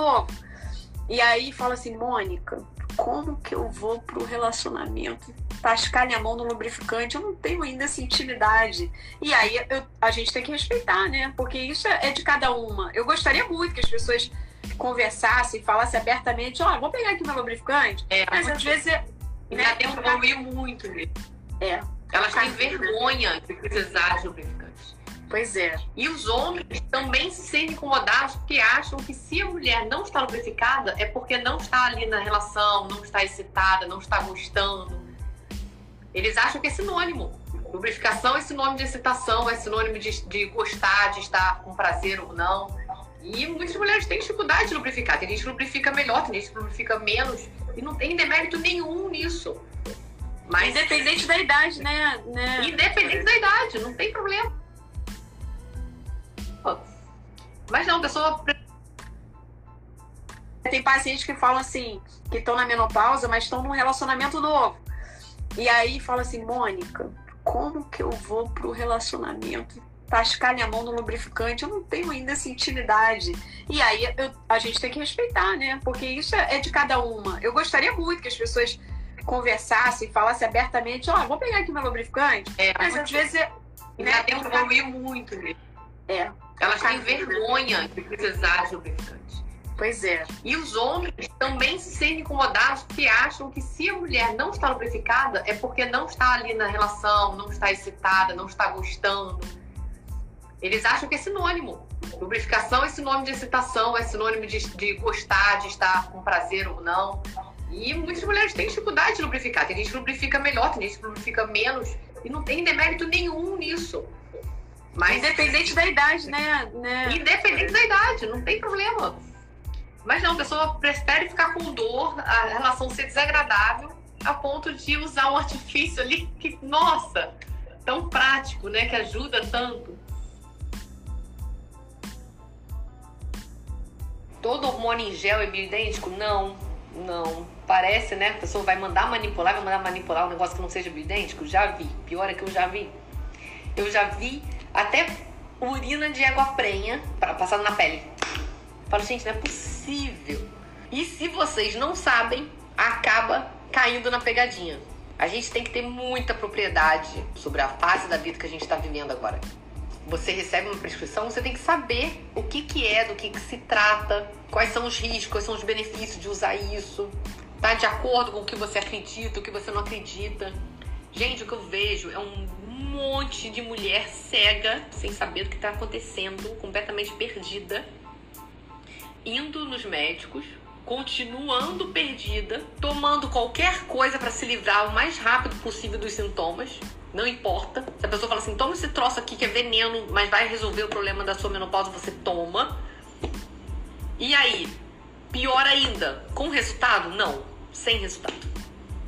novo. E aí fala assim, Mônica, como que eu vou pro relacionamento tascar minha mão no lubrificante? Eu não tenho ainda essa intimidade. E aí eu, a gente tem que respeitar, né? Porque isso é, é de cada uma. Eu gostaria muito que as pessoas conversassem, falassem abertamente, ó, oh, vou pegar aqui meu lubrificante. É, mas às vezes é. Né, tem um evoluir muito mesmo. É. Elas têm vergonha de precisar de lubrificante. Pois é. E os homens também se sentem incomodados porque acham que se a mulher não está lubrificada é porque não está ali na relação, não está excitada, não está gostando. Eles acham que é sinônimo. Lubrificação é sinônimo de excitação, é sinônimo de, de gostar, de estar com prazer ou não. E muitas mulheres têm dificuldade de lubrificar. Tem gente que lubrifica melhor, tem gente que lubrifica menos. E não tem demérito nenhum nisso. Mas, independente da idade, né? né? Independente da idade, não tem problema. Mas não, a pessoa. Tem pacientes que falam assim, que estão na menopausa, mas estão num relacionamento novo. E aí fala assim, Mônica, como que eu vou pro relacionamento tascar minha mão no lubrificante? Eu não tenho ainda essa intimidade. E aí eu, a gente tem que respeitar, né? Porque isso é, de cada uma. Eu gostaria muito que as pessoas conversassem, falassem abertamente, ó, oh, vou pegar aqui meu lubrificante. É, mas às vezes é. Né, tem que evoluir muito mesmo. É. Elas têm vergonha de precisar de lubrificante. Pois é. E os homens também se sentem incomodados porque acham que se a mulher não está lubrificada é porque não está ali na relação, não está excitada, não está gostando. Eles acham que é sinônimo. Lubrificação é sinônimo de excitação, é sinônimo de, de gostar, de estar com prazer ou não. E muitas mulheres têm dificuldade de lubrificar. Tem gente que lubrifica melhor, tem gente que lubrifica menos. E não tem demérito nenhum nisso. Mas independente da idade, né? né? Independente da idade, não tem problema. Mas não, a pessoa prefere ficar com dor, a relação ser desagradável, a ponto de usar um artifício ali que, nossa, tão prático, né? Que ajuda tanto. Todo hormônio em gel é bioidêntico? Não, não. Parece, né? A pessoa vai mandar manipular, vai mandar manipular um negócio que não seja bioidêntico? Já vi. Pior é que eu já vi. Eu já vi até urina de água prenha para passar na pele. Eu falo, gente, não é possível. E se vocês não sabem, acaba caindo na pegadinha. A gente tem que ter muita propriedade sobre a fase da vida que a gente está vivendo agora. Você recebe uma prescrição, você tem que saber o que, que é, do que, que se trata, quais são os riscos, quais são os benefícios de usar isso. Tá de acordo com o que você acredita, o que você não acredita. Gente, o que eu vejo é um monte de mulher cega, sem saber o que está acontecendo, completamente perdida, indo nos médicos, continuando perdida, tomando qualquer coisa para se livrar o mais rápido possível dos sintomas. Não importa. Se a pessoa fala assim, toma esse troço aqui que é veneno, mas vai resolver o problema da sua menopausa, você toma. E aí, pior ainda, com resultado? Não, sem resultado.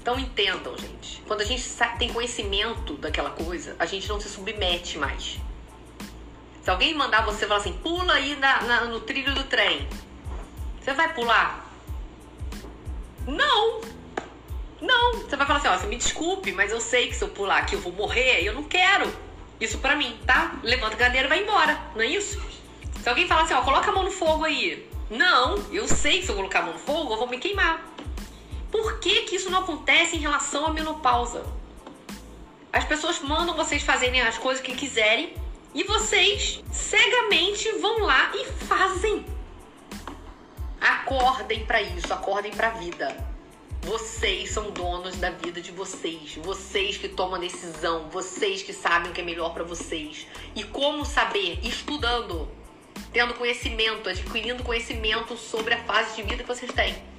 Então entendam, gente. Quando a gente tem conhecimento daquela coisa, a gente não se submete mais. Se alguém mandar você falar assim, pula aí na, na, no trilho do trem, você vai pular? Não! Não! Você vai falar assim, ó, você me desculpe, mas eu sei que se eu pular aqui eu vou morrer e eu não quero. Isso pra mim, tá? Levanta a cadeira e vai embora, não é isso? Se alguém falar assim, ó, coloca a mão no fogo aí. Não, eu sei que se eu colocar a mão no fogo eu vou me queimar. Por que, que isso não acontece em relação à menopausa? As pessoas mandam vocês fazerem as coisas que quiserem e vocês cegamente vão lá e fazem. Acordem para isso, acordem para a vida. Vocês são donos da vida de vocês. Vocês que tomam a decisão, vocês que sabem o que é melhor para vocês. E como saber? Estudando, tendo conhecimento, adquirindo conhecimento sobre a fase de vida que vocês têm.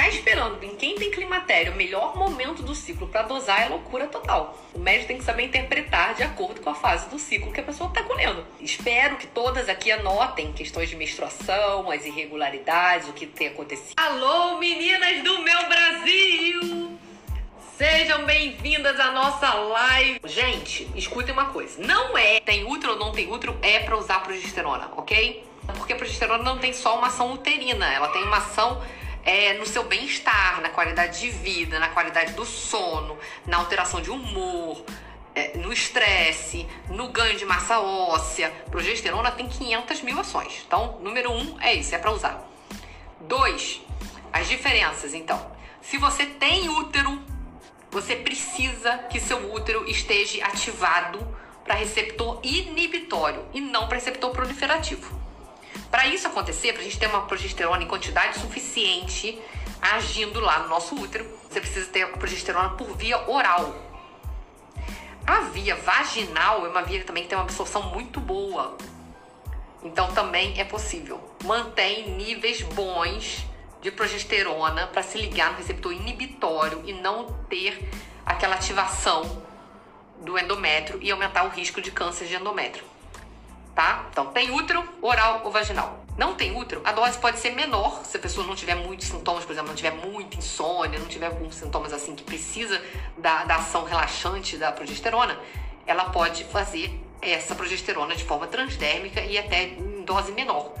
Ficar esperando em quem tem climatério o melhor momento do ciclo para dosar é loucura total. O médico tem que saber interpretar de acordo com a fase do ciclo que a pessoa está colhendo. Espero que todas aqui anotem questões de menstruação, as irregularidades, o que tem acontecido. Alô, meninas do meu Brasil! Sejam bem-vindas à nossa live. Gente, escutem uma coisa. Não é tem útero ou não tem útero, é para usar progesterona, ok? Porque a progesterona não tem só uma ação uterina, ela tem uma ação é, no seu bem-estar, na qualidade de vida, na qualidade do sono, na alteração de humor, é, no estresse, no ganho de massa óssea. Progesterona tem 500 mil ações. Então, número um é isso, é para usar. Dois, as diferenças. Então, se você tem útero, você precisa que seu útero esteja ativado para receptor inibitório e não para receptor proliferativo. Para isso acontecer, para a gente ter uma progesterona em quantidade suficiente agindo lá no nosso útero, você precisa ter a progesterona por via oral. A via vaginal é uma via também que tem uma absorção muito boa. Então também é possível. Mantém níveis bons de progesterona para se ligar no receptor inibitório e não ter aquela ativação do endométrio e aumentar o risco de câncer de endométrio. Tá? Então, tem útero, oral ou vaginal. Não tem útero, a dose pode ser menor se a pessoa não tiver muitos sintomas, por exemplo, não tiver muita insônia, não tiver alguns sintomas assim que precisa da, da ação relaxante da progesterona, ela pode fazer essa progesterona de forma transdérmica e até em dose menor.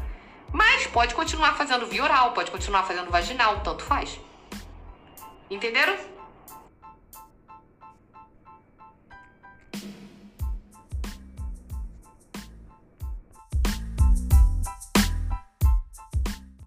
Mas pode continuar fazendo via oral, pode continuar fazendo vaginal, tanto faz. Entenderam?